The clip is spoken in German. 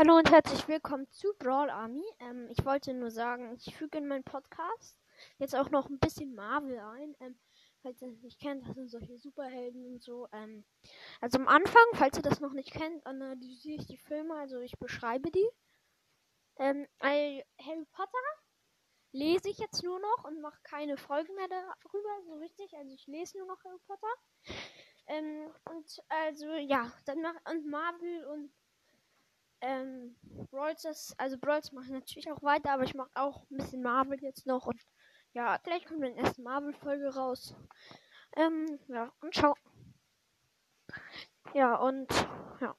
Hallo und herzlich willkommen zu Brawl Army. Ähm, ich wollte nur sagen, ich füge in meinen Podcast jetzt auch noch ein bisschen Marvel ein. Ähm, falls ihr das nicht kennt, das sind solche Superhelden und so. Ähm, also am Anfang, falls ihr das noch nicht kennt, analysiere ich die Filme, also ich beschreibe die. Ähm, Harry Potter lese ich jetzt nur noch und mache keine Folgen mehr darüber, so richtig. Also ich lese nur noch Harry Potter. Ähm, und also ja, dann mach und Marvel und ähm, Brawls, also Brawls mache ich natürlich auch weiter, aber ich mache auch ein bisschen Marvel jetzt noch und ja, vielleicht kommt eine erste Marvel-Folge raus. Ähm, ja, und ciao. Ja, und ja.